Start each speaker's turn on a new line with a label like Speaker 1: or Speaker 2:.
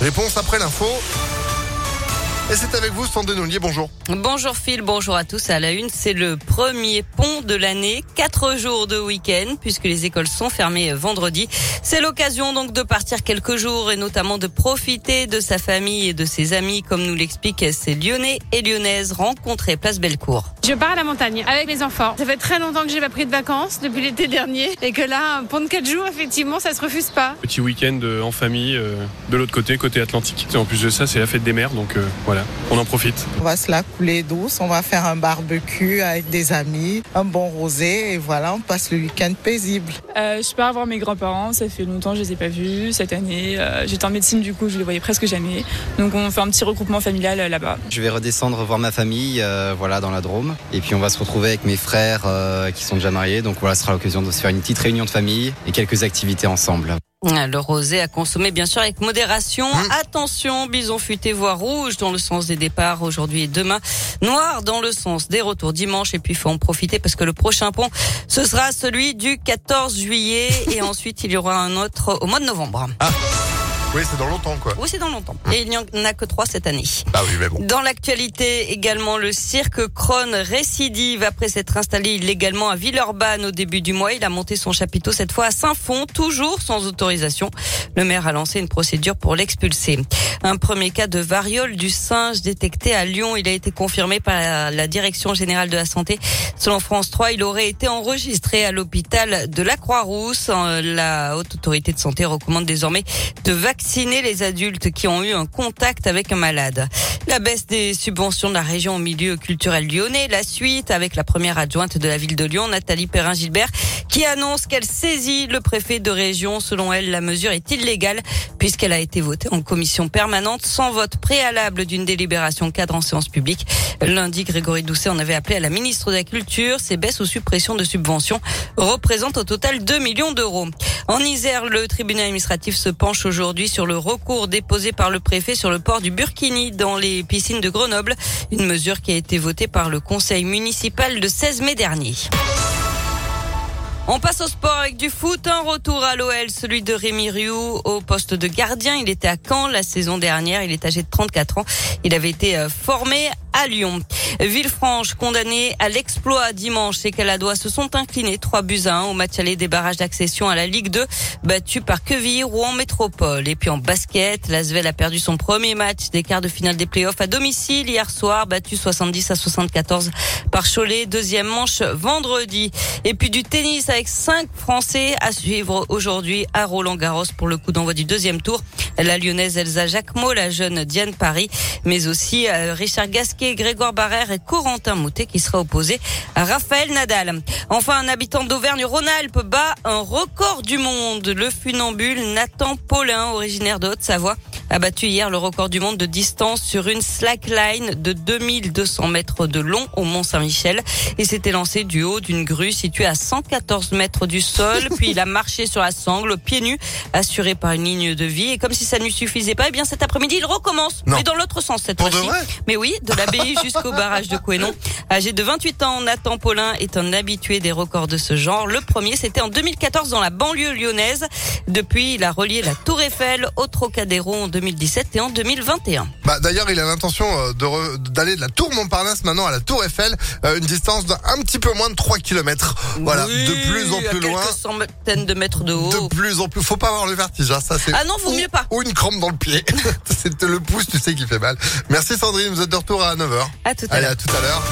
Speaker 1: Réponse après l'info. Et c'est avec vous, Sandrine Ollier, bonjour.
Speaker 2: Bonjour Phil, bonjour à tous. À la une, c'est le premier pont de l'année. Quatre jours de week-end, puisque les écoles sont fermées vendredi. C'est l'occasion donc de partir quelques jours et notamment de profiter de sa famille et de ses amis, comme nous l'expliquent ces Lyonnais et Lyonnaises rencontrés place Bellecour.
Speaker 3: Je pars à la montagne avec mes enfants. Ça fait très longtemps que j'ai pas pris de vacances depuis l'été dernier et que là, un pont de quatre jours, effectivement, ça se refuse pas.
Speaker 4: Petit week-end euh, en famille euh, de l'autre côté, côté Atlantique. En plus de ça, c'est la fête des mers, donc euh, voilà on en profite.
Speaker 5: On va se la couler douce, on va faire un barbecue avec des amis, un bon rosé et voilà, on passe le week-end paisible.
Speaker 6: Euh, je pars voir mes grands-parents, ça fait longtemps que je les ai pas vus cette année. Euh, j'étais en médecine du coup, je les voyais presque jamais. Donc on fait un petit regroupement familial euh, là-bas.
Speaker 7: Je vais redescendre voir ma famille voilà dans la Drôme et puis on va se retrouver avec mes frères qui sont déjà mariés. Donc voilà, ce sera l'occasion de se faire une petite réunion de famille et quelques activités ensemble.
Speaker 2: Le rosé à consommer bien sûr avec modération. Mmh. Attention, bison futé voire rouge dans le sens des départs aujourd'hui et demain. Noir dans le sens des retours dimanche et puis faut en profiter parce que le prochain pont ce sera celui du 14 juillet et ensuite il y aura un autre au mois de novembre.
Speaker 1: Ah. Oui, c'est dans longtemps, quoi.
Speaker 2: Oui, c'est dans longtemps. Et il n'y en a que trois cette année.
Speaker 1: Ah oui, mais bon.
Speaker 2: Dans l'actualité également, le cirque Krone récidive après s'être installé illégalement à Villeurbanne au début du mois. Il a monté son chapiteau cette fois à Saint-Fond, toujours sans autorisation. Le maire a lancé une procédure pour l'expulser. Un premier cas de variole du singe détecté à Lyon. Il a été confirmé par la Direction générale de la santé. Selon France 3, il aurait été enregistré à l'hôpital de la Croix-Rousse. La haute autorité de santé recommande désormais de vacciner vacciner les adultes qui ont eu un contact avec un malade. La baisse des subventions de la région au milieu culturel lyonnais, la suite avec la première adjointe de la ville de Lyon, Nathalie Perrin-Gilbert, qui annonce qu'elle saisit le préfet de région. Selon elle, la mesure est illégale puisqu'elle a été votée en commission permanente sans vote préalable d'une délibération cadre en séance publique. Lundi, Grégory Doucet en avait appelé à la ministre de la Culture. Ces baisses ou suppressions de subventions représentent au total 2 millions d'euros. En Isère, le tribunal administratif se penche aujourd'hui sur le recours déposé par le préfet sur le port du Burkini dans les piscines de Grenoble. Une mesure qui a été votée par le conseil municipal le 16 mai dernier. On passe au sport avec du foot. Un retour à l'OL, celui de Rémi Rioux au poste de gardien. Il était à Caen la saison dernière. Il est âgé de 34 ans. Il avait été euh, formé à Lyon. Villefranche condamné à l'exploit dimanche. et Caladois se sont inclinés 3 buts à 1 au match aller des barrages d'accession à la Ligue 2, battu par Quevilly, Rouen Métropole. Et puis en basket, l'Asvel a perdu son premier match des quarts de finale des playoffs à domicile hier soir, battu 70 à 74 par Cholet. Deuxième manche vendredi. Et puis du tennis avec cinq Français à suivre aujourd'hui à Roland Garros pour le coup d'envoi du deuxième tour. La lyonnaise Elsa Jacquemot, la jeune Diane Paris, mais aussi euh, Richard Gasquet, Grégoire Barrère et Corentin Moutet qui sera opposé à Raphaël Nadal. Enfin, un habitant d'Auvergne-Rhône-Alpes bat un record du monde. Le funambule Nathan Paulin, originaire de Haute-Savoie, a battu hier le record du monde de distance sur une slackline de 2200 mètres de long au Mont Saint-Michel et s'était lancé du haut d'une grue située à 114 mètres du sol. Puis il a marché sur la sangle, pieds nus, assuré par une ligne de vie. Et comme si ça ne lui suffisait pas, eh bien cet après-midi, il recommence. Mais dans l'autre sens cette fois-ci. Mais oui, de l'abbaye jusqu'au barrage de Couénon. Âgé de 28 ans, Nathan Paulin est un habitué des records de ce genre. Le premier, c'était en 2014 dans la banlieue lyonnaise. Depuis, il a relié la Tour Eiffel au Trocadéro en 2017 et en 2021.
Speaker 1: Bah, D'ailleurs, il a l'intention euh, d'aller de, la Tour Montparnasse maintenant à la Tour Eiffel, euh, une distance d'un petit peu moins de 3 km. Voilà, de plus en plus loin.
Speaker 2: Quelques centaines de mètres de haut.
Speaker 1: De plus en plus. Faut pas avoir le vertige, hein, ça c'est.
Speaker 2: Ah non, vaut mieux pas.
Speaker 1: Ou une crampe dans le pied. c'est le pouce, tu sais, qui fait mal. Merci Sandrine, vous êtes de retour à 9h.
Speaker 2: À tout à l'heure.
Speaker 1: Allez, à tout à l'heure.